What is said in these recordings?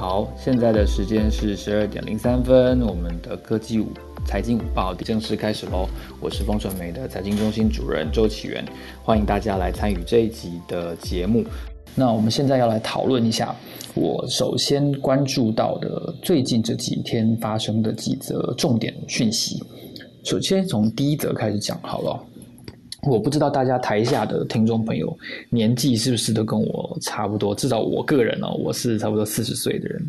好，现在的时间是十二点零三分，我们的科技五财经五报正式开始喽。我是风传媒的财经中心主任周启源，欢迎大家来参与这一集的节目。那我们现在要来讨论一下，我首先关注到的最近这几天发生的几则重点讯息。首先从第一则开始讲好了。我不知道大家台下的听众朋友年纪是不是都跟我差不多，至少我个人呢，我是差不多四十岁的人。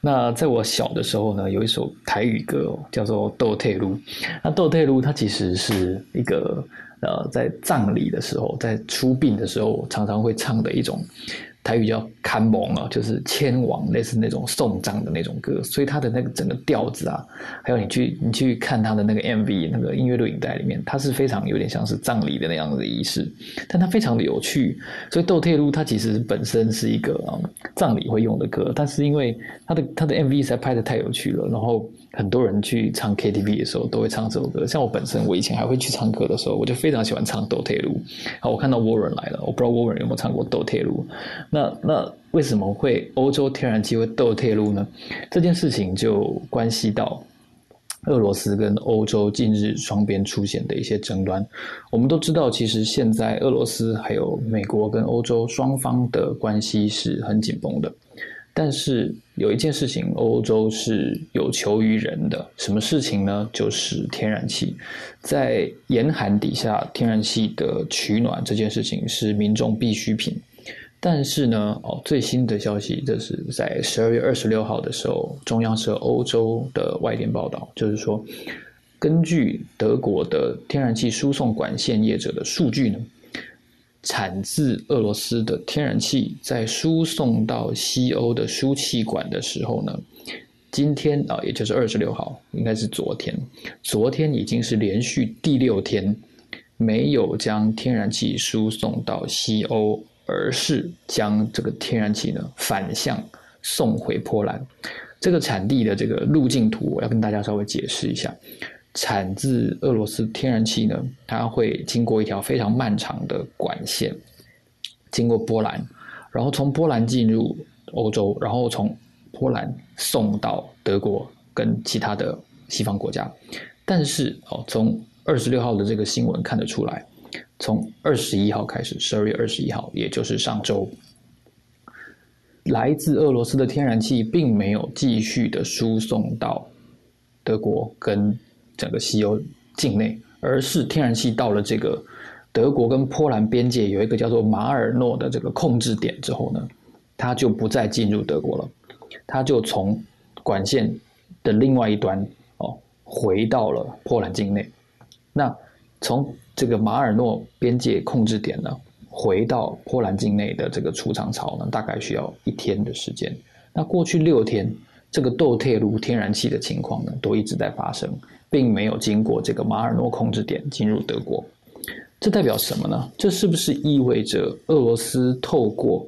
那在我小的时候呢，有一首台语歌叫做《斗退路》。那《斗退路》它其实是一个呃，在葬礼的时候，在出殡的时候常常会唱的一种。台语叫看蒙啊，就是千王类似那种送葬的那种歌，所以它的那个整个调子啊，还有你去你去看它的那个 MV 那个音乐录影带里面，它是非常有点像是葬礼的那样的仪式，但它非常的有趣。所以《斗铁路》它其实本身是一个啊葬礼会用的歌，但是因为它的它的 MV 实在拍的太有趣了，然后。很多人去唱 KTV 的时候都会唱这首歌，像我本身，我以前还会去唱歌的时候，我就非常喜欢唱《斗退路》。好，我看到 Warren 来了，我不知道 Warren 有没有唱过《斗退路》。那那为什么会欧洲天然气会斗退路呢？这件事情就关系到俄罗斯跟欧洲近日双边出现的一些争端。我们都知道，其实现在俄罗斯还有美国跟欧洲双方的关系是很紧绷的。但是有一件事情，欧洲是有求于人的。什么事情呢？就是天然气，在严寒底下，天然气的取暖这件事情是民众必需品。但是呢，哦，最新的消息，这是在十二月二十六号的时候，中央社欧洲的外电报道，就是说，根据德国的天然气输送管线业者的数据呢。产自俄罗斯的天然气在输送到西欧的输气管的时候呢，今天啊，也就是二十六号，应该是昨天，昨天已经是连续第六天没有将天然气输送到西欧，而是将这个天然气呢反向送回波兰。这个产地的这个路径图，我要跟大家稍微解释一下。产自俄罗斯天然气呢，它会经过一条非常漫长的管线，经过波兰，然后从波兰进入欧洲，然后从波兰送到德国跟其他的西方国家。但是哦，从二十六号的这个新闻看得出来，从二十一号开始，十二月二十一号，也就是上周，来自俄罗斯的天然气并没有继续的输送到德国跟。整个西欧境内，而是天然气到了这个德国跟波兰边界有一个叫做马尔诺的这个控制点之后呢，它就不再进入德国了，它就从管线的另外一端哦回到了波兰境内。那从这个马尔诺边界控制点呢，回到波兰境内的这个储藏槽呢，大概需要一天的时间。那过去六天，这个窦铁路天然气的情况呢，都一直在发生。并没有经过这个马尔诺控制点进入德国，这代表什么呢？这是不是意味着俄罗斯透过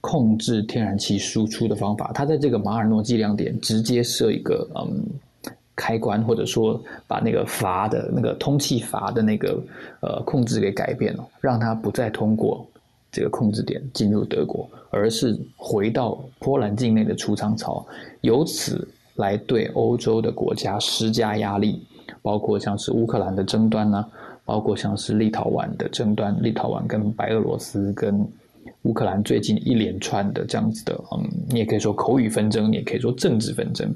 控制天然气输出的方法，它在这个马尔诺计量点直接设一个嗯开关，或者说把那个阀的那个通气阀的那个呃控制给改变了，让它不再通过这个控制点进入德国，而是回到波兰境内的储藏槽，由此。来对欧洲的国家施加压力，包括像是乌克兰的争端呢，包括像是立陶宛的争端，立陶宛跟白俄罗斯跟乌克兰最近一连串的这样子的，嗯，你也可以说口语纷争，你也可以说政治纷争。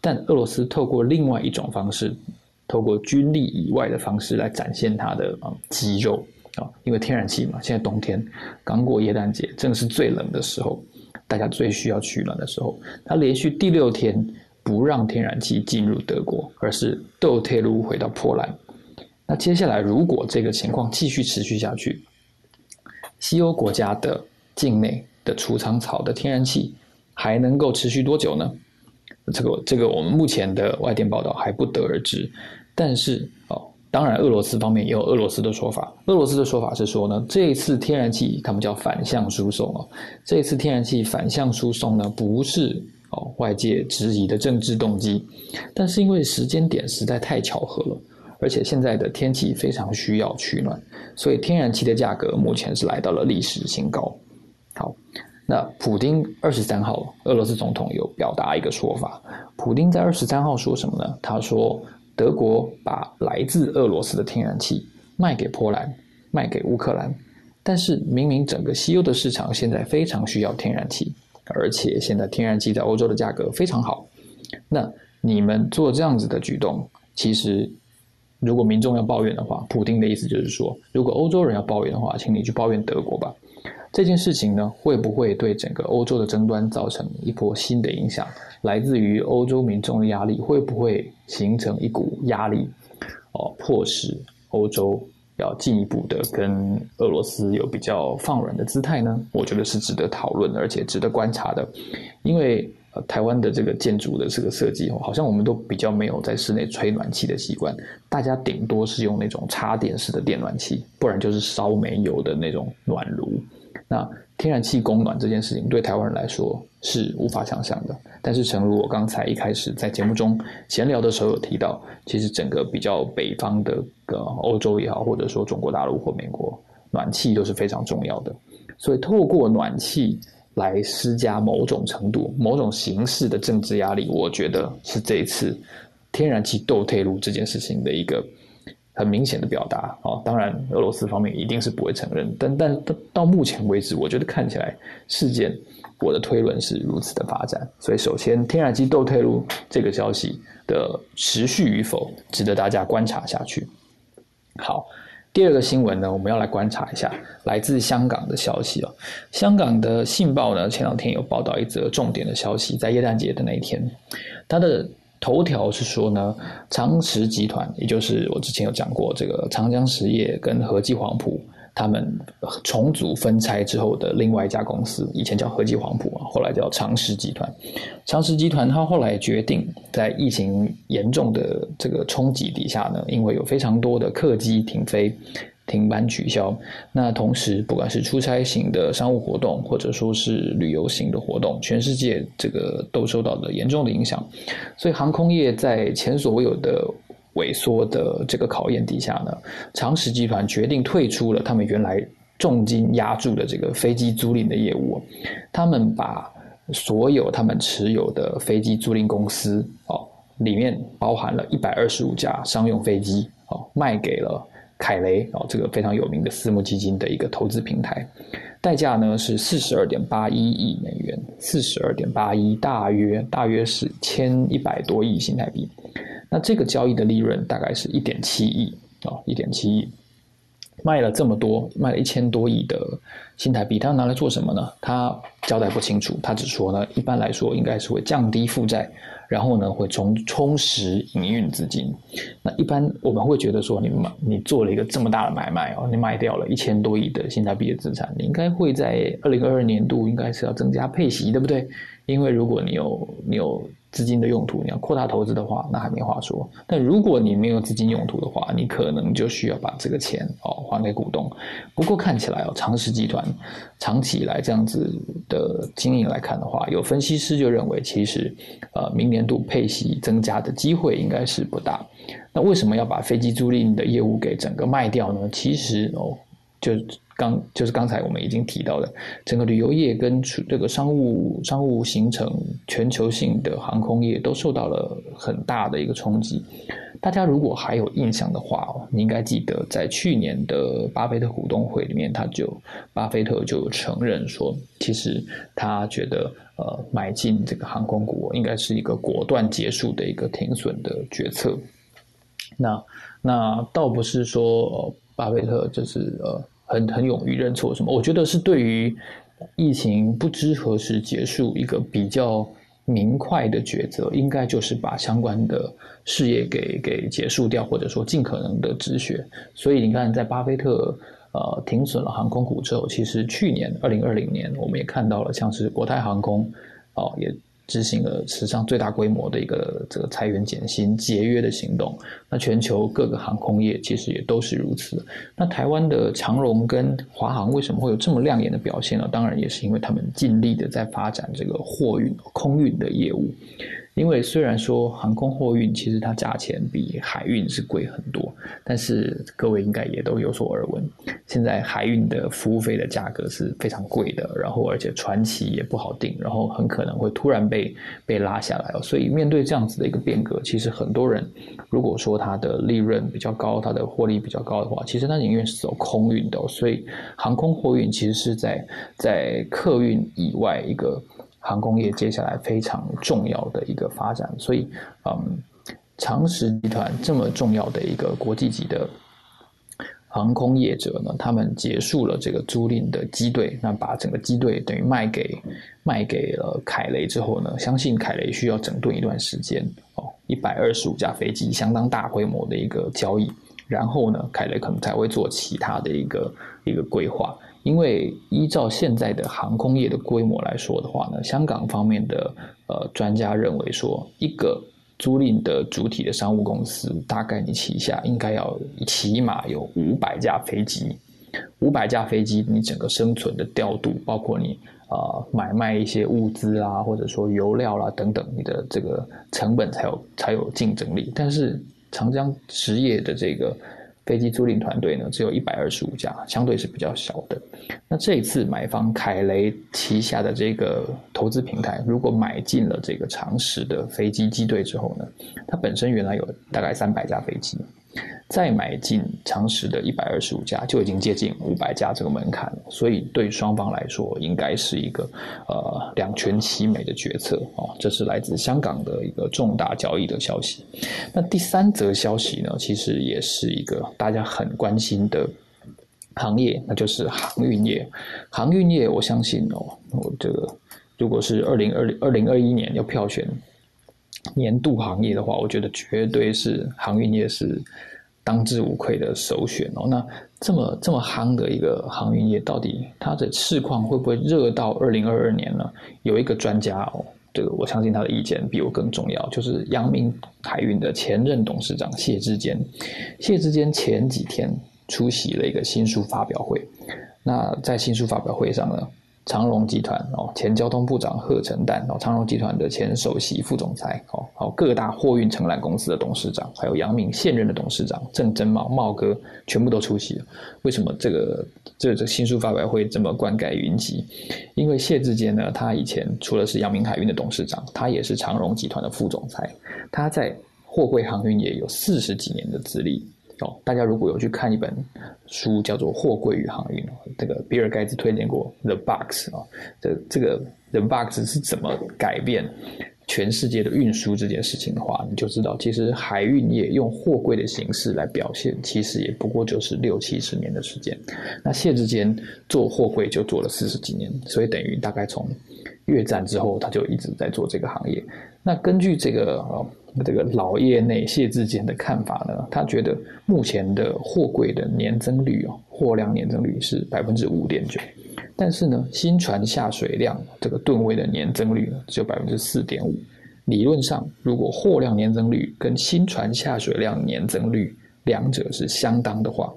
但俄罗斯透过另外一种方式，透过军力以外的方式来展现它的啊肌肉啊，因为天然气嘛，现在冬天刚过耶诞节，正是最冷的时候，大家最需要取暖的时候，它连续第六天。不让天然气进入德国，而是斗铁路回到波兰。那接下来，如果这个情况继续持续下去，西欧国家的境内的储藏槽的天然气还能够持续多久呢？这个这个，我们目前的外电报道还不得而知。但是哦，当然，俄罗斯方面也有俄罗斯的说法。俄罗斯的说法是说呢，这一次天然气他们叫反向输送哦，这一次天然气反向输送呢，不是。外界质疑的政治动机，但是因为时间点实在太巧合了，而且现在的天气非常需要取暖，所以天然气的价格目前是来到了历史新高。好，那普丁二十三号，俄罗斯总统有表达一个说法，普丁在二十三号说什么呢？他说德国把来自俄罗斯的天然气卖给波兰，卖给乌克兰，但是明明整个西欧的市场现在非常需要天然气，而且现在天然气在欧洲的价格非常好，那你们做这样子的举动，其实如果民众要抱怨的话，普丁的意思就是说，如果欧洲人要抱怨的话，请你去抱怨德国吧。这件事情呢，会不会对整个欧洲的争端造成一波新的影响？来自于欧洲民众的压力，会不会形成一股压力，哦，迫使欧洲要进一步的跟俄罗斯有比较放软的姿态呢？我觉得是值得讨论，而且值得观察的。因为，台湾的这个建筑的这个设计，好像我们都比较没有在室内吹暖气的习惯，大家顶多是用那种插电式的电暖气，不然就是烧煤油的那种暖炉。那天然气供暖这件事情对台湾人来说是无法想象的，但是诚如我刚才一开始在节目中闲聊的时候有提到，其实整个比较北方的个欧洲也好，或者说中国大陆或美国，暖气都是非常重要的，所以透过暖气来施加某种程度、某种形式的政治压力，我觉得是这一次天然气斗退路这件事情的一个。很明显的表达啊，当然俄罗斯方面一定是不会承认，但但到到目前为止，我觉得看起来事件，我的推论是如此的发展。所以，首先天然气斗退路这个消息的持续与否，值得大家观察下去。好，第二个新闻呢，我们要来观察一下来自香港的消息哦。香港的《信报》呢，前两天有报道一则重点的消息，在耶诞节的那一天，它的。头条是说呢，长实集团，也就是我之前有讲过这个长江实业跟和记黄埔，他们重组分拆之后的另外一家公司，以前叫和记黄埔啊，后来叫长实集团。长实集团它后来决定，在疫情严重的这个冲击底下呢，因为有非常多的客机停飞。停班取消，那同时不管是出差型的商务活动，或者说是旅游型的活动，全世界这个都受到了严重的影响。所以航空业在前所未有的萎缩的这个考验底下呢，长实集团决定退出了他们原来重金压住的这个飞机租赁的业务。他们把所有他们持有的飞机租赁公司哦，里面包含了一百二十五架商用飞机哦，卖给了。凯雷哦，这个非常有名的私募基金的一个投资平台，代价呢是四十二点八一亿美元，四十二点八一，大约大约是千一百多亿新台币。那这个交易的利润大概是一点七亿啊，一点七亿，卖了这么多，卖了一千多亿的新台币，他拿来做什么呢？他交代不清楚，他只说呢，一般来说应该是会降低负债。然后呢，会充充实营运资金。那一般我们会觉得说，你买你做了一个这么大的买卖哦，你卖掉了一千多亿的新台币的资产，你应该会在二零二二年度应该是要增加配息，对不对？因为如果你有你有。资金的用途，你要扩大投资的话，那还没话说。但如果你没有资金用途的话，你可能就需要把这个钱哦还给股东。不过看起来哦，长实集团长期以来这样子的经营来看的话，有分析师就认为，其实呃明年度配息增加的机会应该是不大。那为什么要把飞机租赁的业务给整个卖掉呢？其实哦，就。刚就是刚才我们已经提到的，整个旅游业跟这个商务商务行程全球性的航空业都受到了很大的一个冲击。大家如果还有印象的话哦，你应该记得在去年的巴菲特股东会里面，他就巴菲特就承认说，其实他觉得呃买进这个航空股应该是一个果断结束的一个停损的决策。那那倒不是说巴菲特就是呃。很很勇于认错什么？我觉得是对于疫情不知何时结束一个比较明快的抉择，应该就是把相关的事业给给结束掉，或者说尽可能的止血。所以你看，在巴菲特呃停损了航空股之后，其实去年二零二零年我们也看到了，像是国泰航空哦也。执行了史上最大规模的一个这个裁员减薪节约的行动，那全球各个航空业其实也都是如此。那台湾的长荣跟华航为什么会有这么亮眼的表现呢？当然也是因为他们尽力的在发展这个货运空运的业务。因为虽然说航空货运其实它价钱比海运是贵很多，但是各位应该也都有所耳闻，现在海运的服务费的价格是非常贵的，然后而且船期也不好定，然后很可能会突然被被拉下来哦。所以面对这样子的一个变革，其实很多人如果说它的利润比较高，它的获利比较高的话，其实它宁愿是走空运的。所以航空货运其实是在在客运以外一个。航空业接下来非常重要的一个发展，所以，嗯，长实集团这么重要的一个国际级的航空业者呢，他们结束了这个租赁的机队，那把整个机队等于卖给卖给了凯雷之后呢，相信凯雷需要整顿一段时间哦，一百二十五架飞机，相当大规模的一个交易，然后呢，凯雷可能才会做其他的一个一个规划。因为依照现在的航空业的规模来说的话呢，香港方面的呃专家认为说，一个租赁的主体的商务公司，大概你旗下应该要起码有五百架飞机，五百架飞机，你整个生存的调度，包括你啊买卖一些物资啊，或者说油料啦等等，你的这个成本才有才有竞争力。但是长江实业的这个。飞机租赁团队呢，只有一百二十五架，相对是比较小的。那这一次买方凯雷旗下的这个投资平台，如果买进了这个长实的飞机机队之后呢，它本身原来有大概三百架飞机。再买进长实的一百二十五家，就已经接近五百家这个门槛了。所以对双方来说，应该是一个呃两全其美的决策哦。这是来自香港的一个重大交易的消息。那第三则消息呢，其实也是一个大家很关心的行业，那就是航运业。航运业，我相信哦，我这个如果是二零二零二零二一年要票选年度行业的话，我觉得绝对是航运业是。当之无愧的首选哦。那这么这么夯的一个航运业，到底它的市况会不会热到二零二二年呢？有一个专家哦，这个我相信他的意见比我更重要，就是阳明海运的前任董事长谢志坚。谢志坚前几天出席了一个新书发表会，那在新书发表会上呢？长荣集团哦，前交通部长贺成旦哦，长荣集团的前首席副总裁哦，好各大货运承揽公司的董事长，还有杨明现任的董事长郑珍茂茂哥，全部都出席了。为什么这个这这新书发表会这么冠盖云集？因为谢志坚呢，他以前除了是阳明海运的董事长，他也是长荣集团的副总裁，他在货柜航运业有四十几年的资历。哦，大家如果有去看一本书，叫做《货柜与航运》，这个比尔盖茨推荐过《The Box》啊，这这个《The Box》是怎么改变全世界的运输这件事情的话，你就知道，其实海运业用货柜的形式来表现，其实也不过就是六七十年的时间。那谢志坚做货柜就做了四十几年，所以等于大概从越战之后，他就一直在做这个行业。那根据这个哦。这个老业内谢志坚的看法呢，他觉得目前的货柜的年增率哦，货量年增率是百分之五点九，但是呢，新船下水量这个吨位的年增率呢只有百分之四点五。理论上，如果货量年增率跟新船下水量年增率两者是相当的话，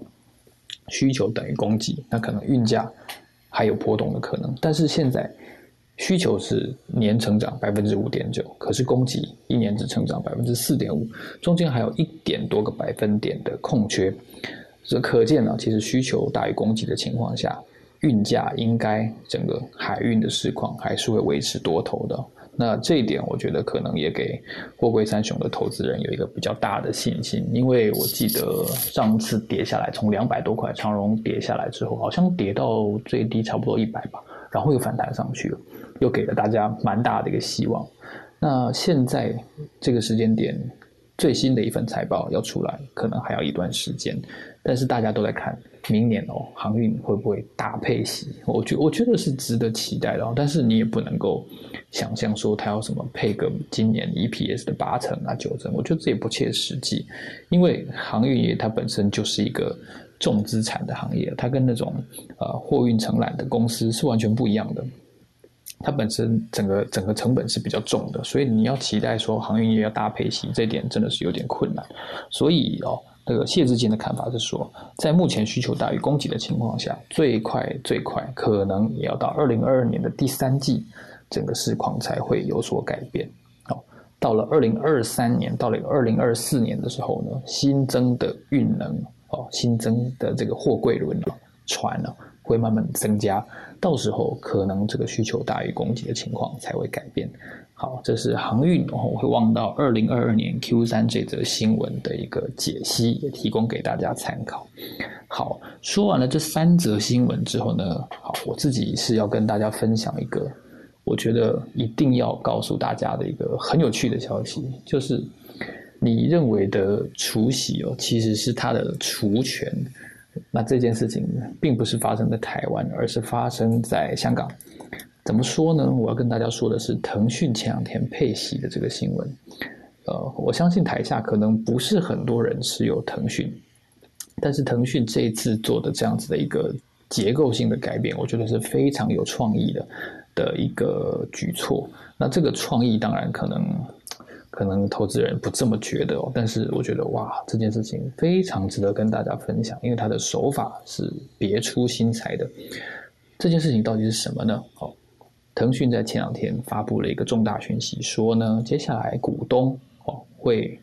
需求等于供给，那可能运价还有波动的可能。但是现在。需求是年成长百分之五点九，可是供给一年只成长百分之四点五，中间还有一点多个百分点的空缺，这可见呢，其实需求大于供给的情况下，运价应该整个海运的市况还是会维持多头的。那这一点，我觉得可能也给货柜三雄的投资人有一个比较大的信心，因为我记得上次跌下来，从两百多块长荣跌下来之后，好像跌到最低差不多一百吧，然后又反弹上去了。又给了大家蛮大的一个希望。那现在这个时间点，最新的一份财报要出来，可能还要一段时间。但是大家都在看明年哦，航运会不会大配息？我觉我觉得是值得期待的。但是你也不能够想象说它要什么配个今年 EPS 的八成啊九成，我觉得这也不切实际。因为航运业它本身就是一个重资产的行业，它跟那种呃货运承揽的公司是完全不一样的。它本身整个整个成本是比较重的，所以你要期待说航运业要大配息，这点真的是有点困难。所以哦，那个谢志坚的看法是说，在目前需求大于供给的情况下，最快最快可能也要到二零二二年的第三季，整个市况才会有所改变。哦，到了二零二三年，到了二零二四年的时候呢，新增的运能哦，新增的这个货柜轮、船呢，会慢慢增加，到时候可能这个需求大于供给的情况才会改变。好，这是航运，我会望到二零二二年 Q 三这则新闻的一个解析，也提供给大家参考。好，说完了这三则新闻之后呢，好，我自己是要跟大家分享一个。我觉得一定要告诉大家的一个很有趣的消息，就是你认为的除息哦，其实是它的除权。那这件事情并不是发生在台湾，而是发生在香港。怎么说呢？我要跟大家说的是，腾讯前两天配息的这个新闻。呃，我相信台下可能不是很多人持有腾讯，但是腾讯这一次做的这样子的一个结构性的改变，我觉得是非常有创意的。的一个举措，那这个创意当然可能可能投资人不这么觉得哦，但是我觉得哇，这件事情非常值得跟大家分享，因为它的手法是别出心裁的。这件事情到底是什么呢？哦，腾讯在前两天发布了一个重大讯息，说呢，接下来股东哦会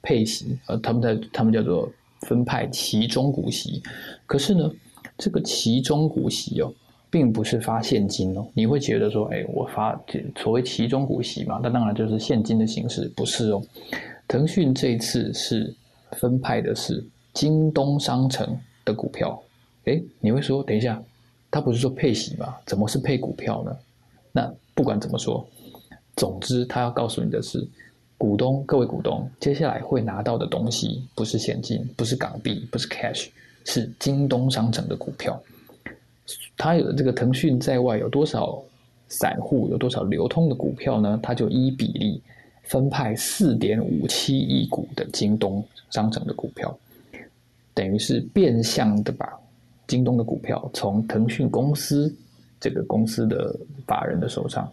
配息，呃，他们在他们叫做分派其中股息，可是呢，这个其中股息哦。并不是发现金哦，你会觉得说，哎，我发所谓其中股息嘛，那当然就是现金的形式，不是哦。腾讯这一次是分派的是京东商城的股票，哎，你会说，等一下，他不是说配息吗？怎么是配股票呢？那不管怎么说，总之他要告诉你的是，股东各位股东接下来会拿到的东西不是现金，不是港币，不是 cash，是京东商城的股票。它有这个腾讯在外有多少散户，有多少流通的股票呢？它就依比例分派四点五七亿股的京东商城的股票，等于是变相的把京东的股票从腾讯公司这个公司的法人的手上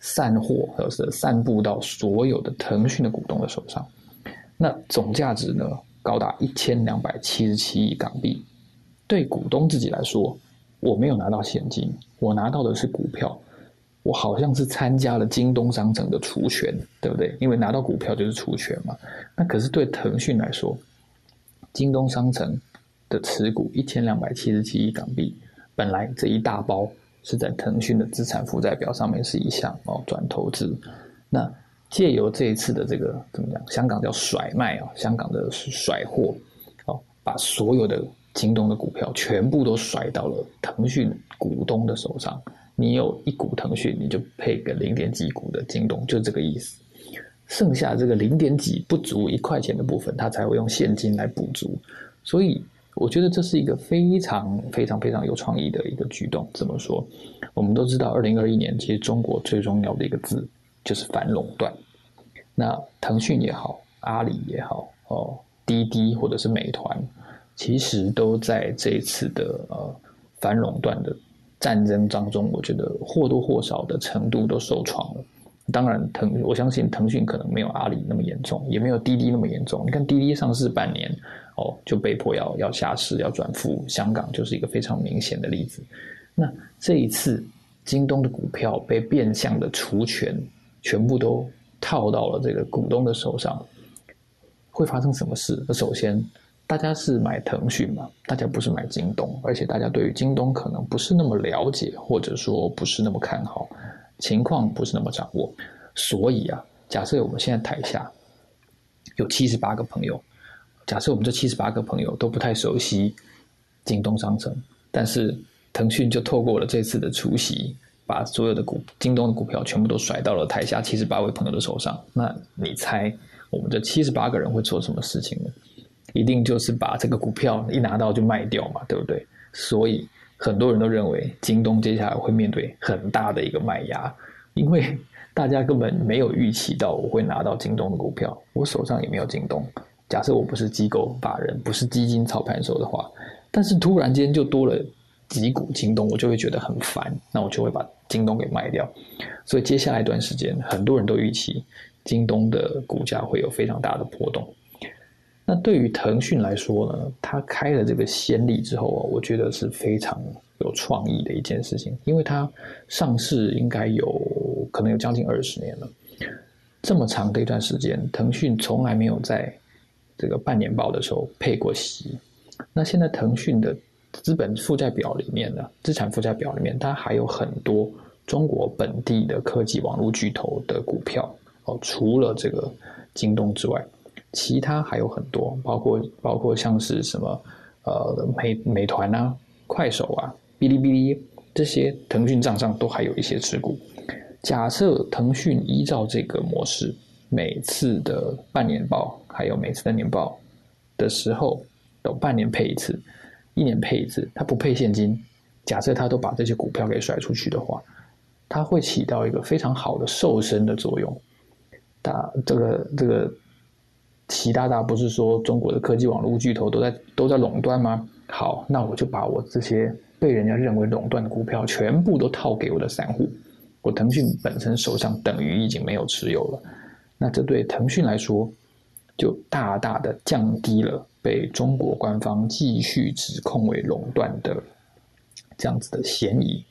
散货，或者是散布到所有的腾讯的股东的手上。那总价值呢，高达一千两百七十七亿港币。对股东自己来说，我没有拿到现金，我拿到的是股票，我好像是参加了京东商城的除权，对不对？因为拿到股票就是除权嘛。那可是对腾讯来说，京东商城的持股一千两百七十七亿港币，本来这一大包是在腾讯的资产负债表上面是一项哦转投资，那借由这一次的这个怎么讲？香港叫甩卖啊，香港的甩货哦，把所有的。京东的股票全部都甩到了腾讯股东的手上，你有一股腾讯，你就配个零点几股的京东，就这个意思。剩下这个零点几不足一块钱的部分，他才会用现金来补足。所以我觉得这是一个非常非常非常有创意的一个举动。怎么说？我们都知道，二零二一年其实中国最重要的一个字就是反垄断。那腾讯也好，阿里也好，哦，滴滴或者是美团。其实都在这一次的呃反垄断的战争当中，我觉得或多或少的程度都受创了。当然，腾我相信腾讯可能没有阿里那么严重，也没有滴滴那么严重。你看滴滴上市半年哦，就被迫要要下市，要转赴香港，就是一个非常明显的例子。那这一次京东的股票被变相的除权，全部都套到了这个股东的手上，会发生什么事？那首先。大家是买腾讯嘛？大家不是买京东，而且大家对于京东可能不是那么了解，或者说不是那么看好，情况不是那么掌握。所以啊，假设我们现在台下有七十八个朋友，假设我们这七十八个朋友都不太熟悉京东商城，但是腾讯就透过了这次的除夕，把所有的股京东的股票全部都甩到了台下七十八位朋友的手上。那你猜我们这七十八个人会做什么事情呢？一定就是把这个股票一拿到就卖掉嘛，对不对？所以很多人都认为京东接下来会面对很大的一个卖压，因为大家根本没有预期到我会拿到京东的股票，我手上也没有京东。假设我不是机构法人，不是基金操盘手的话，但是突然间就多了几股京东，我就会觉得很烦，那我就会把京东给卖掉。所以接下来一段时间，很多人都预期京东的股价会有非常大的波动。那对于腾讯来说呢，它开了这个先例之后啊，我觉得是非常有创意的一件事情，因为它上市应该有可能有将近二十年了。这么长的一段时间，腾讯从来没有在这个半年报的时候配过息。那现在腾讯的资本负债表里面呢，资产负债表里面，它还有很多中国本地的科技网络巨头的股票哦，除了这个京东之外，其他还有很多，包括包括像是什么呃美美团啊、快手啊、哔哩哔哩这些，腾讯账上都还有一些持股。假设腾讯依照这个模式，每次的半年报还有每次的年报的时候，都半年配一次，一年配一次，它不配现金。假设它都把这些股票给甩出去的话，它会起到一个非常好的瘦身的作用。大这个这个习大大不是说中国的科技网络巨头都在都在垄断吗？好，那我就把我这些被人家认为垄断的股票全部都套给我的散户。我腾讯本身手上等于已经没有持有了，那这对腾讯来说，就大大的降低了被中国官方继续指控为垄断的这样子的嫌疑。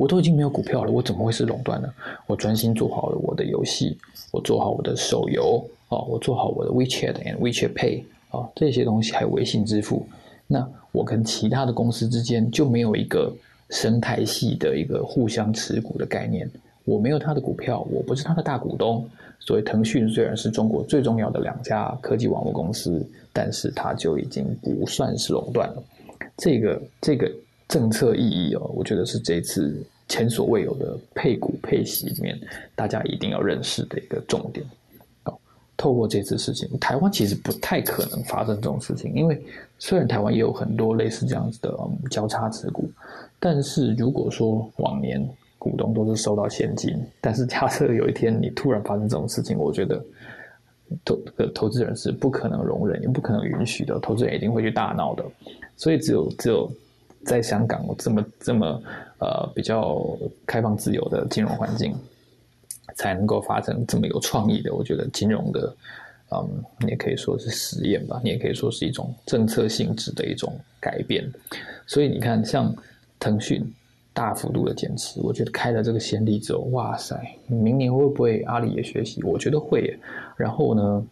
我都已经没有股票了，我怎么会是垄断呢？我专心做好了我的游戏，我做好我的手游哦，我做好我的 WeChat and WeChat Pay 啊这些东西，还有微信支付，那我跟其他的公司之间就没有一个。生态系的一个互相持股的概念，我没有他的股票，我不是他的大股东，所以腾讯虽然是中国最重要的两家科技网络公司，但是它就已经不算是垄断了。这个这个政策意义哦，我觉得是这次前所未有的配股配息里面，大家一定要认识的一个重点。透过这次事情，台湾其实不太可能发生这种事情，因为虽然台湾也有很多类似这样子的交叉持股，但是如果说往年股东都是收到现金，但是假设有一天你突然发生这种事情，我觉得投个投资人是不可能容忍，也不可能允许的，投资人一定会去大闹的。所以只有只有在香港这么这么呃比较开放自由的金融环境。才能够发生这么有创意的，我觉得金融的，嗯，你也可以说是实验吧，你也可以说是一种政策性质的一种改变。所以你看，像腾讯大幅度的减持，我觉得开了这个先例之后，哇塞，明年会不会阿里也学习？我觉得会。然后呢，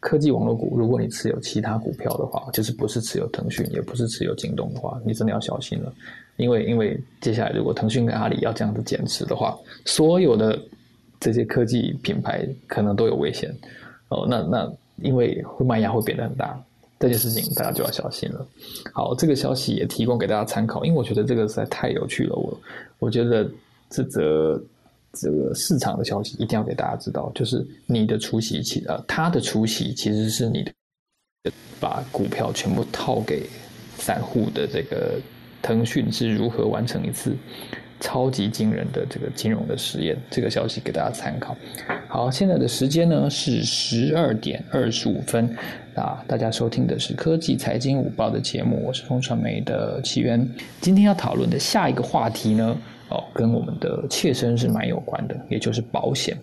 科技网络股，如果你持有其他股票的话，就是不是持有腾讯，也不是持有京东的话，你真的要小心了，因为因为接下来如果腾讯跟阿里要这样子减持的话，所有的。这些科技品牌可能都有危险哦，那那因为会卖压会变得很大，这件事情大家就要小心了。好，这个消息也提供给大家参考，因为我觉得这个实在太有趣了。我我觉得这则这个市场的消息一定要给大家知道，就是你的出席其呃，他的出席其实是你的把股票全部套给散户的这个腾讯是如何完成一次。超级惊人的这个金融的实验，这个消息给大家参考。好，现在的时间呢是十二点二十五分啊，大家收听的是科技财经午报的节目，我是风传媒的起源。今天要讨论的下一个话题呢，哦，跟我们的切身是蛮有关的，也就是保险。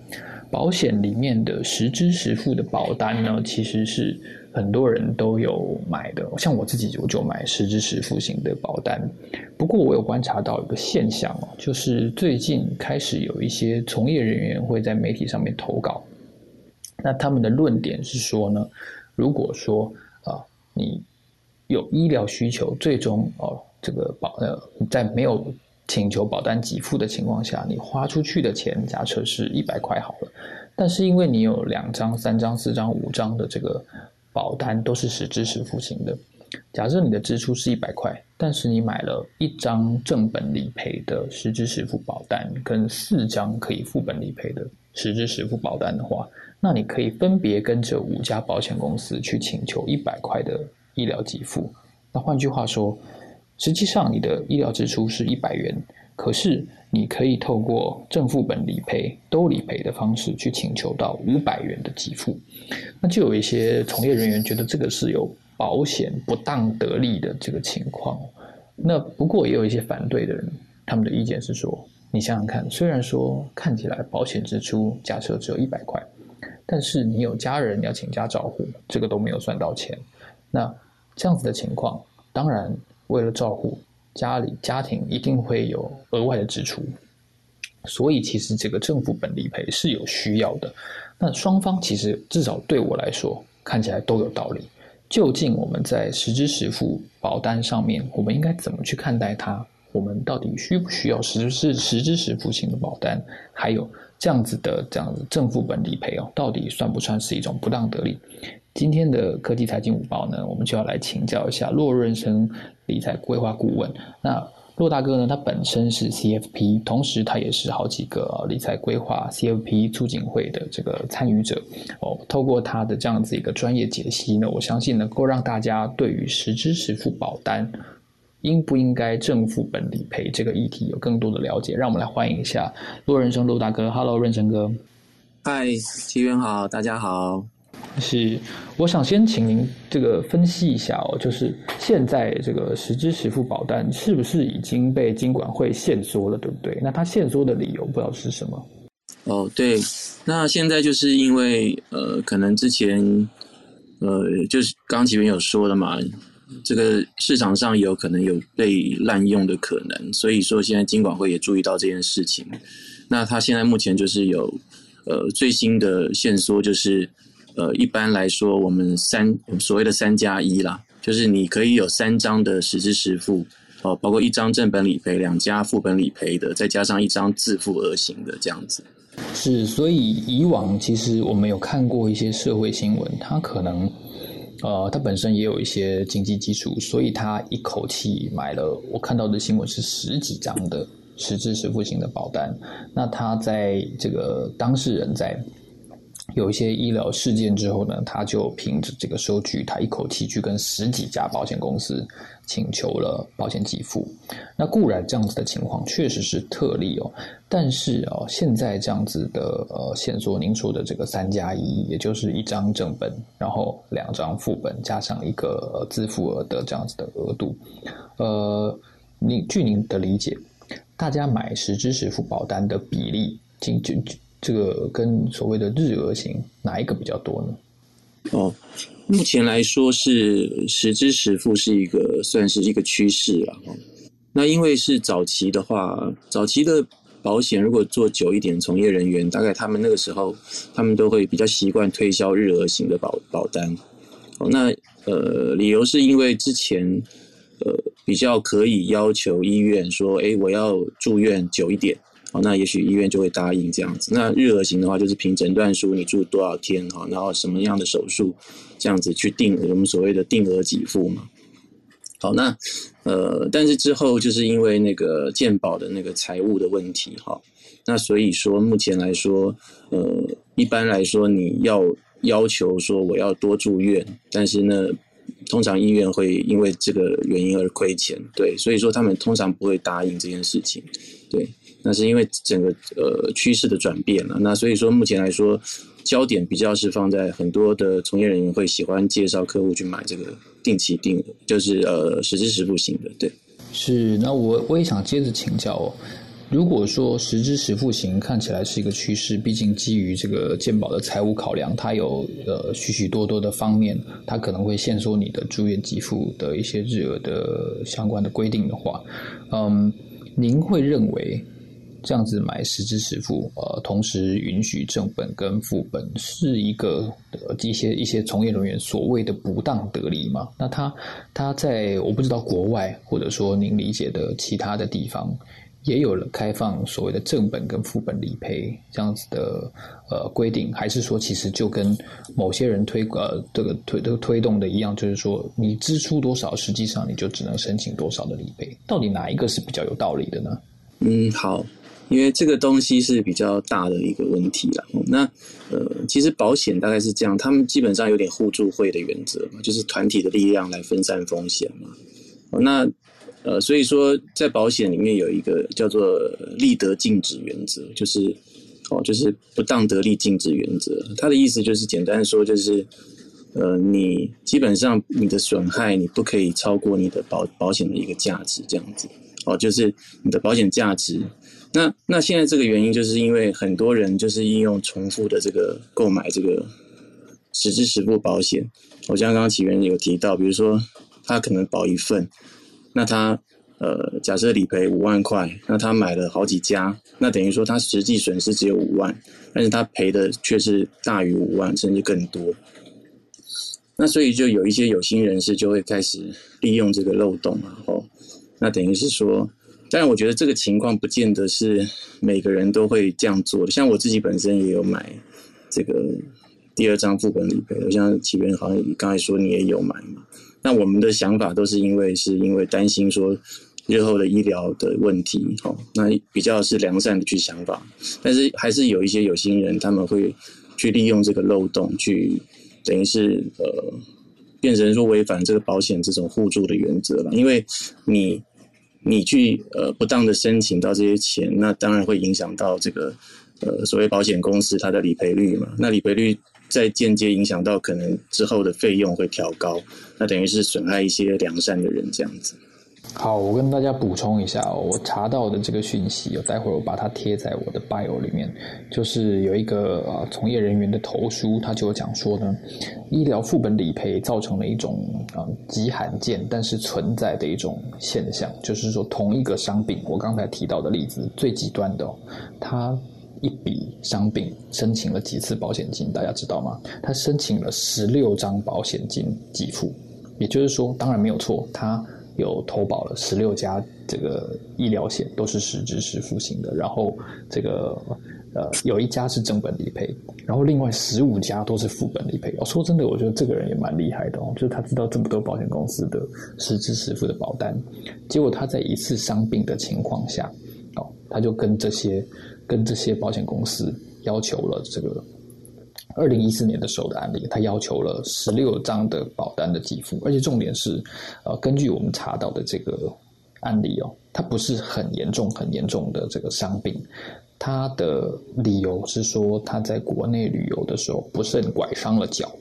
保险里面的实支实付的保单呢，其实是。很多人都有买的，像我自己我就买实支实付型的保单。不过我有观察到一个现象哦，就是最近开始有一些从业人员会在媒体上面投稿。那他们的论点是说呢，如果说啊你有医疗需求，最终哦这个保呃在没有请求保单给付的情况下，你花出去的钱假设是一百块好了，但是因为你有两张、三张、四张、五张的这个。保单都是实支实付型的。假设你的支出是一百块，但是你买了一张正本理赔的实支实付保单，跟四张可以副本理赔的实支实付保单的话，那你可以分别跟这五家保险公司去请求一百块的医疗给付。那换句话说，实际上你的医疗支出是一百元，可是你可以透过正副本理赔、都理赔的方式去请求到五百元的给付。那就有一些从业人员觉得这个是有保险不当得利的这个情况。那不过也有一些反对的人，他们的意见是说：你想想看，虽然说看起来保险支出假设只有一百块，但是你有家人要请家照顾，这个都没有算到钱。那这样子的情况，当然为了照顾家里家庭，一定会有额外的支出。所以其实这个正副本理赔是有需要的。那双方其实至少对我来说看起来都有道理。究竟我们在实支实付保单上面，我们应该怎么去看待它？我们到底需不需要实是实支实付型的保单？还有这样子的这样子正副本理赔哦，到底算不算是一种不当得利？今天的科技财经午报呢，我们就要来请教一下骆润生理财规划顾问。那骆大哥呢，他本身是 CFP，同时他也是好几个理财规划 CFP 促进会的这个参与者。哦，透过他的这样子一个专业解析呢，我相信能够让大家对于实支实付保单应不应该正副本理赔这个议题有更多的了解。让我们来欢迎一下骆润生骆大哥。Hello，润生哥。嗨，奇源好，大家好。是，我想先请您这个分析一下哦，就是现在这个实支实付保单是不是已经被金管会限缩了，对不对？那它限缩的理由不知道是什么？哦，对，那现在就是因为呃，可能之前呃，就是刚刚前面有说了嘛，这个市场上有可能有被滥用的可能，所以说现在金管会也注意到这件事情。那他现在目前就是有呃最新的限缩，就是。呃，一般来说，我们三所谓的三加一啦，就是你可以有三张的实支实付，哦，包括一张正本理赔，两家副本理赔的，再加上一张自付额型的这样子。是，所以以往其实我们有看过一些社会新闻，它可能，呃，它本身也有一些经济基础，所以它一口气买了，我看到的新闻是十几张的实质实付型的保单，那他在这个当事人在。有一些医疗事件之后呢，他就凭着这个收据，他一口气去跟十几家保险公司请求了保险给付。那固然这样子的情况确实是特例哦，但是哦，现在这样子的呃线索，您说的这个三加一，也就是一张正本，然后两张副本，加上一个自付额的这样子的额度，呃，您据您的理解，大家买实支十付保单的比例，仅就就。这个跟所谓的日额型哪一个比较多呢？哦，目前来说是实支实付是一个算是一个趋势了。那因为是早期的话，早期的保险如果做久一点，从业人员大概他们那个时候，他们都会比较习惯推销日额型的保保单。哦，那呃，理由是因为之前呃比较可以要求医院说，哎，我要住院久一点。好，那也许医院就会答应这样子。那日额型的话，就是凭诊断书你住多少天哈，然后什么样的手术，这样子去定我们所谓的定额给付嘛。好，那呃，但是之后就是因为那个健保的那个财务的问题哈，那所以说目前来说，呃，一般来说你要要求说我要多住院，但是呢，通常医院会因为这个原因而亏钱，对，所以说他们通常不会答应这件事情，对。那是因为整个呃趋势的转变了，那所以说目前来说，焦点比较是放在很多的从业人员会喜欢介绍客户去买这个定期定额，就是呃实支实付型的，对。是，那我我也想接着请教哦，如果说实支实付型看起来是一个趋势，毕竟基于这个健保的财务考量，它有呃许许多多的方面，它可能会限缩你的住院给付的一些日额的相关的规定的话，嗯，您会认为？这样子买实支实付，呃，同时允许正本跟副本，是一个呃一些一些从业人员所谓的不当得利吗？那他他在我不知道国外或者说您理解的其他的地方，也有了开放所谓的正本跟副本理赔这样子的呃规定，还是说其实就跟某些人推呃这个推都推动的一样，就是说你支出多少，实际上你就只能申请多少的理赔，到底哪一个是比较有道理的呢？嗯，好。因为这个东西是比较大的一个问题了。那呃，其实保险大概是这样，他们基本上有点互助会的原则嘛，就是团体的力量来分散风险嘛。那呃，所以说在保险里面有一个叫做利得禁止原则，就是哦，就是不当得利禁止原则。它的意思就是简单说，就是呃，你基本上你的损害你不可以超过你的保保险的一个价值，这样子哦，就是你的保险价值。那那现在这个原因，就是因为很多人就是应用重复的这个购买这个实支实付保险。我像刚刚起源有提到，比如说他可能保一份，那他呃，假设理赔五万块，那他买了好几家，那等于说他实际损失只有五万，但是他赔的却是大于五万，甚至更多。那所以就有一些有心人士就会开始利用这个漏洞啊，哦，那等于是说，当然我觉得这个情况不见得是每个人都会这样做的，像我自己本身也有买这个第二张副本理赔，我像启源好像刚才说你也有买嘛，那我们的想法都是因为是因为担心说。日后的医疗的问题，哦，那比较是良善的去想法，但是还是有一些有心人，他们会去利用这个漏洞，去等于是呃，变成说违反这个保险这种互助的原则了。因为你你去呃不当的申请到这些钱，那当然会影响到这个呃所谓保险公司它的理赔率嘛。那理赔率再间接影响到可能之后的费用会调高，那等于是损害一些良善的人这样子。好，我跟大家补充一下，我查到的这个讯息，待会儿我把它贴在我的 bio 里面。就是有一个呃从业人员的投书，他就讲说呢，医疗副本理赔造成了一种啊极罕见但是存在的一种现象，就是说同一个伤病，我刚才提到的例子最极端的，他一笔伤病申请了几次保险金，大家知道吗？他申请了十六张保险金给付，也就是说，当然没有错，他。有投保了十六家这个医疗险，都是实支实付型的。然后这个呃有一家是正本理赔，然后另外十五家都是副本理赔。哦，说真的，我觉得这个人也蛮厉害的哦，就是他知道这么多保险公司的实支实付的保单，结果他在一次伤病的情况下，哦，他就跟这些跟这些保险公司要求了这个。二零一四年的时候的案例，他要求了十六张的保单的给付，而且重点是，呃，根据我们查到的这个案例哦，它不是很严重、很严重的这个伤病。他的理由是说，他在国内旅游的时候不慎拐伤了脚，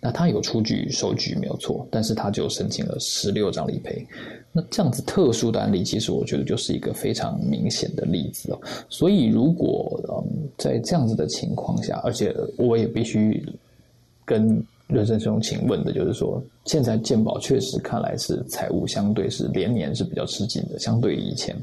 那他有出具收据没有错，但是他就申请了十六张理赔。那这样子特殊的案例，其实我觉得就是一个非常明显的例子哦。所以如果嗯在这样子的情况下，而且我也必须跟。任生兄，请问的就是说，现在健保确实看来是财务相对是连年是比较吃紧的，相对于以前，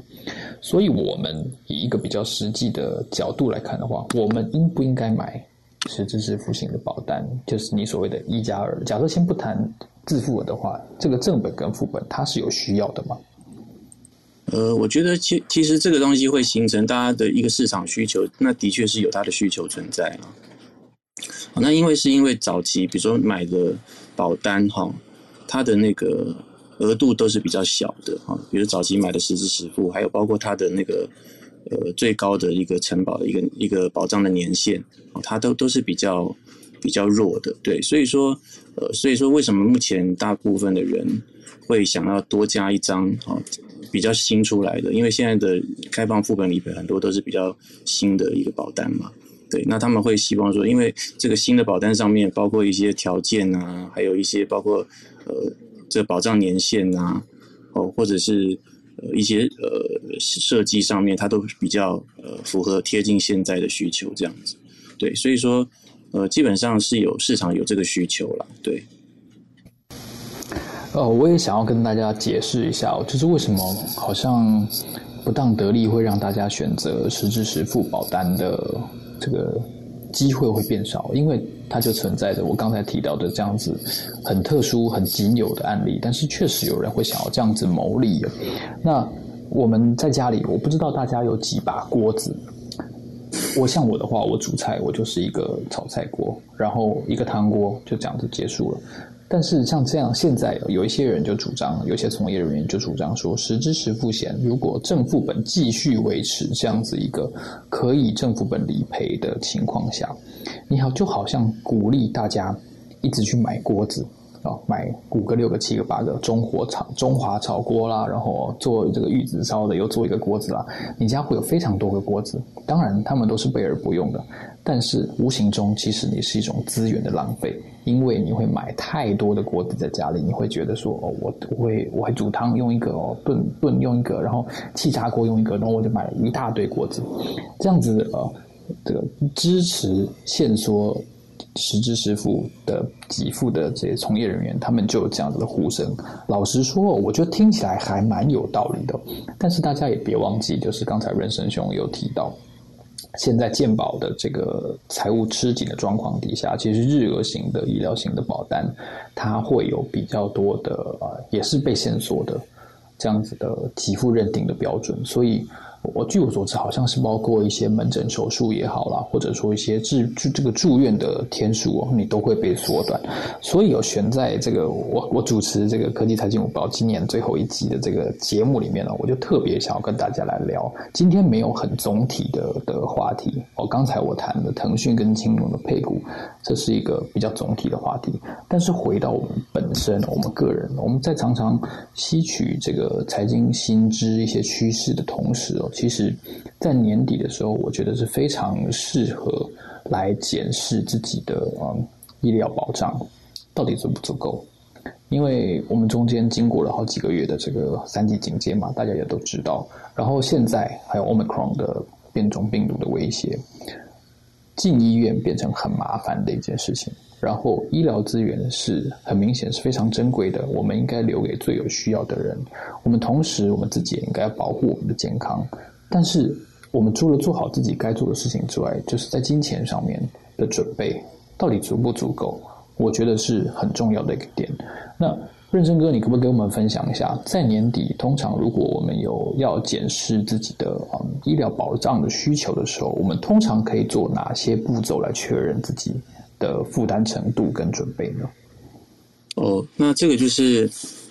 所以我们以一个比较实际的角度来看的话，我们应不应该买实质支付型的保单？就是你所谓的一加二。假设先不谈自付额的话，这个正本跟副本它是有需要的吗？呃，我觉得其其实这个东西会形成大家的一个市场需求，那的确是有它的需求存在啊。那因为是因为早期，比如说买的保单哈，它的那个额度都是比较小的哈，比如早期买的十支十付，还有包括它的那个呃最高的一个承保的一个一个保障的年限，它都都是比较比较弱的，对，所以说呃，所以说为什么目前大部分的人会想要多加一张啊比较新出来的，因为现在的开放副本理赔很多都是比较新的一个保单嘛。对，那他们会希望说，因为这个新的保单上面包括一些条件啊，还有一些包括呃这保障年限啊，哦，或者是呃一些呃设计上面，它都比较呃符合贴近现在的需求这样子。对，所以说呃基本上是有市场有这个需求了。对。呃，我也想要跟大家解释一下，就是为什么好像不当得利会让大家选择实支实付保单的。这个机会会变少，因为它就存在着我刚才提到的这样子很特殊、很仅有的案例。但是确实有人会想要这样子牟利。那我们在家里，我不知道大家有几把锅子。我像我的话，我煮菜，我就是一个炒菜锅，然后一个汤锅，就这样子结束了。但是像这样，现在有一些人就主张，有些从业人员就主张说，实支实付险如果正副本继续维持这样子一个可以正副本理赔的情况下，你好就好像鼓励大家一直去买锅子啊，买五个、六个、七个、八个中火炒中华炒锅啦，然后做这个玉子烧的又做一个锅子啦，你家会有非常多个锅子，当然他们都是备而不用的，但是无形中其实你是一种资源的浪费。因为你会买太多的锅子在家里，你会觉得说哦，我我会我会煮汤用一个哦，炖炖用一个，然后气炸锅用一个，然后我就买了一大堆锅子，这样子呃，这个支持限缩实支实付的给付的这些从业人员，他们就有这样子的呼声。老实说，我觉得听起来还蛮有道理的。但是大家也别忘记，就是刚才润生兄有提到，现在健保的这个财务吃紧的状况底下，其实日额型的医疗型的保单，它会有比较多的啊，也是被限缩的这样子的给付认定的标准，所以。我据我所知，好像是包括一些门诊手术也好啦，或者说一些治住这个住院的天数哦，你都会被缩短。所以有选在这个我我主持这个科技财经五报今年最后一集的这个节目里面呢，我就特别想要跟大家来聊。今天没有很总体的的话题哦，刚才我谈的腾讯跟青龙的配股，这是一个比较总体的话题。但是回到我们本身，我们个人，我们在常常吸取这个财经新知一些趋势的同时哦。其实，在年底的时候，我觉得是非常适合来检视自己的嗯医疗保障到底足不足够。因为我们中间经过了好几个月的这个三级警戒嘛，大家也都知道。然后现在还有 Omicron 的变种病毒的威胁，进医院变成很麻烦的一件事情。然后医疗资源是很明显是非常珍贵的，我们应该留给最有需要的人。我们同时，我们自己也应该要保护我们的健康。但是，我们除了做好自己该做的事情之外，就是在金钱上面的准备到底足不足够？我觉得是很重要的一个点。那认真哥，你可不可以跟我们分享一下，在年底通常如果我们有要检视自己的嗯医疗保障的需求的时候，我们通常可以做哪些步骤来确认自己？的负担程度跟准备呢？哦，那这个就是，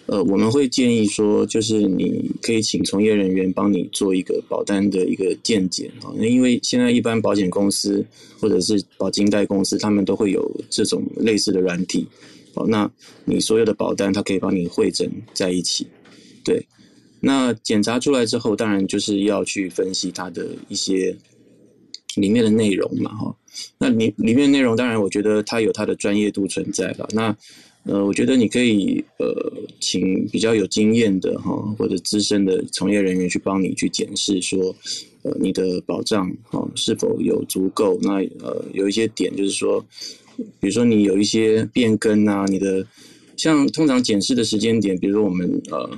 呃，我们会建议说，就是你可以请从业人员帮你做一个保单的一个鉴检啊，因为现在一般保险公司或者是保金贷公司，他们都会有这种类似的软体，好，那你所有的保单，它可以帮你汇整在一起，对，那检查出来之后，当然就是要去分析它的一些里面的内容嘛，哈。那里里面内容当然，我觉得它有它的专业度存在了。那呃，我觉得你可以呃，请比较有经验的哈，或者资深的从业人员去帮你去检视，说呃，你的保障哈是否有足够。那呃，有一些点就是说，比如说你有一些变更啊，你的像通常检视的时间点，比如说我们呃。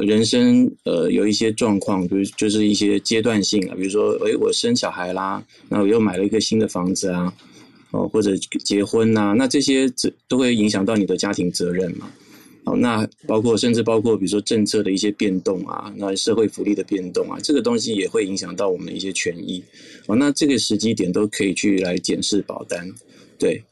人生呃有一些状况，比如就是一些阶段性啊，比如说诶我生小孩啦，那我又买了一个新的房子啊，哦或者结婚呐，那这些这都会影响到你的家庭责任嘛。好，那包括甚至包括比如说政策的一些变动啊，那社会福利的变动啊，这个东西也会影响到我们的一些权益。哦，那这个时机点都可以去来检视保单，对。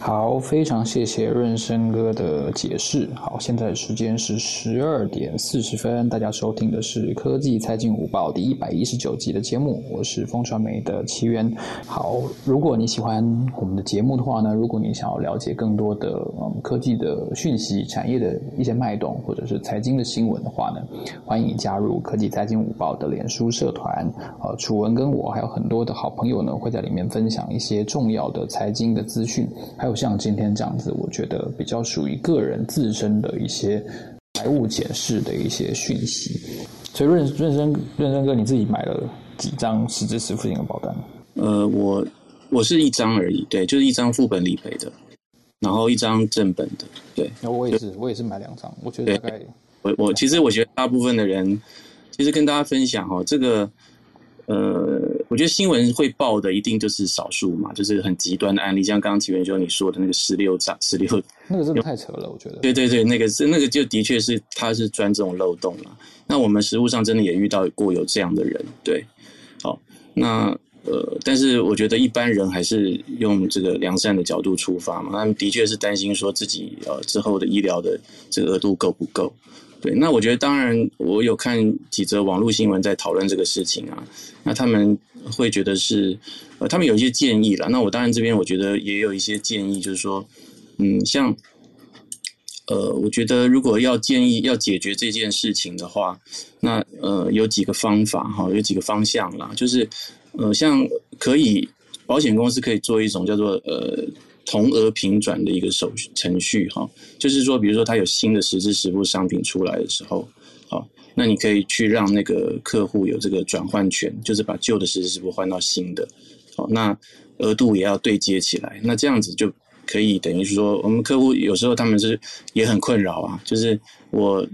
好，非常谢谢润生哥的解释。好，现在时间是十二点四十分，大家收听的是科技财经午报第一百一十九集的节目，我是风传媒的奇缘。好，如果你喜欢我们的节目的话呢，如果你想要了解更多的嗯科技的讯息、产业的一些脉动，或者是财经的新闻的话呢，欢迎加入科技财经午报的脸书社团。呃，楚文跟我还有很多的好朋友呢，会在里面分享一些重要的财经的资讯，还有像今天这样子，我觉得比较属于个人自身的一些财务检视的一些讯息。所以，润润生润生哥，你自己买了几张实支实付型的保单？呃，我我是一张而已，对，就是一张副本理赔的，然后一张正本的，对。那我也是，我也是买两张。我觉得大概，我我其实我觉得大部分的人，其实跟大家分享哈，这个。呃，我觉得新闻会报的一定就是少数嘛，就是很极端的案例，像刚刚启源就你说的那个十六张十六，那个真的太扯了，我觉得。对对对，那个是那个就的确是他是钻这种漏洞了。那我们实务上真的也遇到过有这样的人，对。好，那呃，但是我觉得一般人还是用这个良善的角度出发嘛，他们的确是担心说自己呃之后的医疗的这个额度够不够。对，那我觉得当然，我有看几则网络新闻在讨论这个事情啊。那他们会觉得是，呃，他们有一些建议了。那我当然这边我觉得也有一些建议，就是说，嗯，像，呃，我觉得如果要建议要解决这件事情的话，那呃有几个方法哈，有几个方向啦，就是，呃，像可以保险公司可以做一种叫做呃。同额平转的一个手程序哈，就是说，比如说它有新的实质实付商品出来的时候，好，那你可以去让那个客户有这个转换权，就是把旧的实质实付换到新的，好，那额度也要对接起来。那这样子就可以等于说，我们客户有时候他们是也很困扰啊，就是我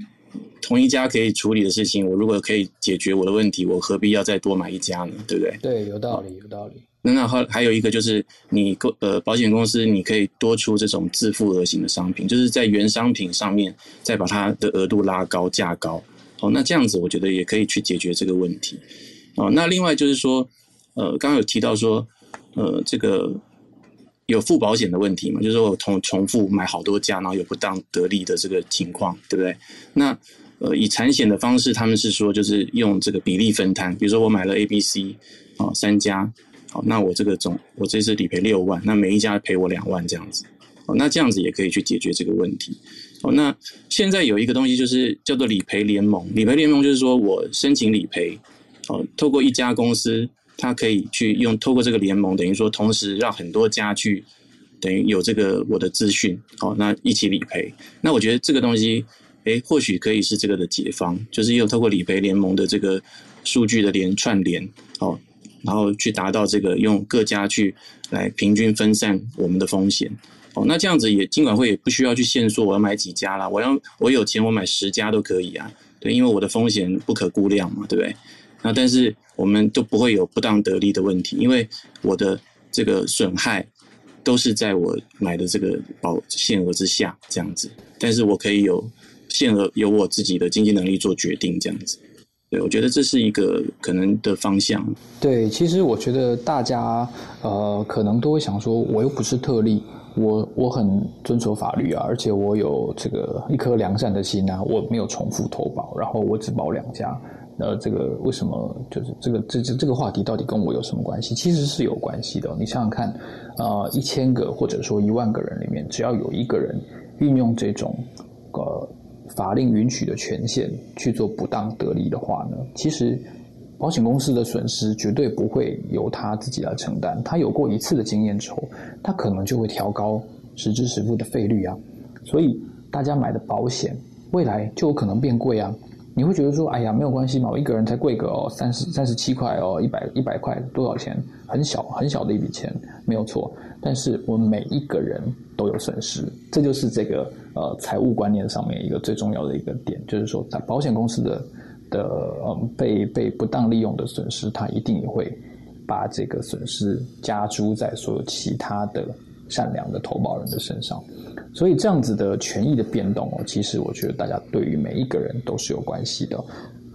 同一家可以处理的事情，我如果可以解决我的问题，我何必要再多买一家呢？对不对？对，有道理，有道理。那那还还有一个就是你公呃保险公司你可以多出这种自付额型的商品，就是在原商品上面再把它的额度拉高价高，哦，那这样子我觉得也可以去解决这个问题，哦，那另外就是说，呃，刚刚有提到说，呃，这个有付保险的问题嘛，就是说我重重复买好多家，然后有不当得利的这个情况，对不对？那呃以产险的方式，他们是说就是用这个比例分摊，比如说我买了 A、B、C 啊三家。好，那我这个总我这次理赔六万，那每一家赔我两万这样子，哦，那这样子也可以去解决这个问题。哦，那现在有一个东西就是叫做理赔联盟，理赔联盟就是说我申请理赔，哦，透过一家公司，它可以去用透过这个联盟，等于说同时让很多家去，等于有这个我的资讯，哦，那一起理赔。那我觉得这个东西，诶，或许可以是这个的解方，就是用透过理赔联盟的这个数据的连串联，哦。然后去达到这个用各家去来平均分散我们的风险，哦，那这样子也尽管会也不需要去限缩我要买几家啦，我要我有钱我买十家都可以啊，对，因为我的风险不可估量嘛，对不对？那但是我们都不会有不当得利的问题，因为我的这个损害都是在我买的这个保限额之下这样子，但是我可以有限额由我自己的经济能力做决定这样子。对，我觉得这是一个可能的方向。对，其实我觉得大家呃，可能都会想说，我又不是特例，我我很遵守法律啊，而且我有这个一颗良善的心啊，我没有重复投保，然后我只保两家，呃，这个为什么就是这个这这这个话题到底跟我有什么关系？其实是有关系的。你想想看，呃，一千个或者说一万个人里面，只要有一个人运用这种呃。法令允许的权限去做不当得利的话呢，其实保险公司的损失绝对不会由他自己来承担。他有过一次的经验之后，他可能就会调高实支实付的费率啊。所以大家买的保险未来就有可能变贵啊。你会觉得说，哎呀，没有关系嘛，我一个人才贵个哦三十三十七块哦，一百一百块多少钱？很小很小的一笔钱，没有错。但是我们每一个人都有损失，这就是这个呃财务观念上面一个最重要的一个点，就是说，在保险公司的的呃被被不当利用的损失，它一定也会把这个损失加诸在所有其他的善良的投保人的身上。所以这样子的权益的变动哦，其实我觉得大家对于每一个人都是有关系的。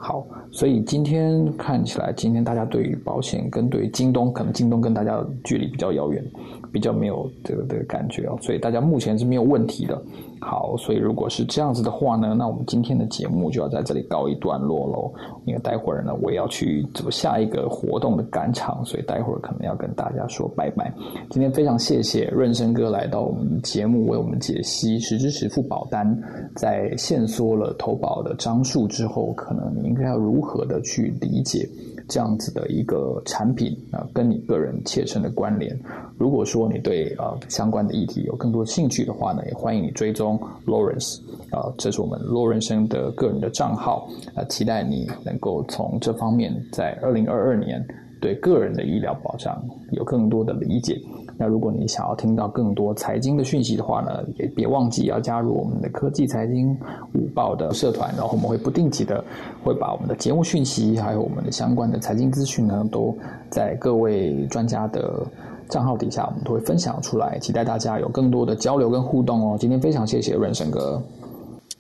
好，所以今天看起来，今天大家对于保险跟对京东，可能京东跟大家距离比较遥远。比较没有这个这个感觉哦，所以大家目前是没有问题的。好，所以如果是这样子的话呢，那我们今天的节目就要在这里告一段落喽。因为待会儿呢，我也要去走下一个活动的赶场，所以待会儿可能要跟大家说拜拜。今天非常谢谢润生哥来到我们节目为我们解析实支实付保单，在限缩了投保的张数之后，可能你应该要如何的去理解。这样子的一个产品啊，跟你个人切身的关联。如果说你对呃相关的议题有更多兴趣的话呢，也欢迎你追踪 Lawrence 啊，这是我们 Lawrence 的个人的账号啊，期待你能够从这方面在二零二二年对个人的医疗保障有更多的理解。那如果你想要听到更多财经的讯息的话呢，也别忘记要加入我们的科技财经午报的社团，然后我们会不定期的会把我们的节目讯息，还有我们的相关的财经资讯呢，都在各位专家的账号底下，我们都会分享出来，期待大家有更多的交流跟互动哦。今天非常谢谢润生哥。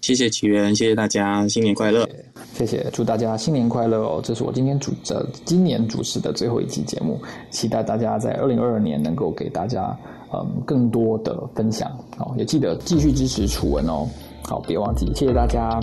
谢谢奇缘，谢谢大家，新年快乐！谢谢，祝大家新年快乐哦！这是我今天主的今年主持的最后一期节目，期待大家在二零二二年能够给大家嗯更多的分享哦，也记得继续支持楚文哦，好，别忘记，谢谢大家。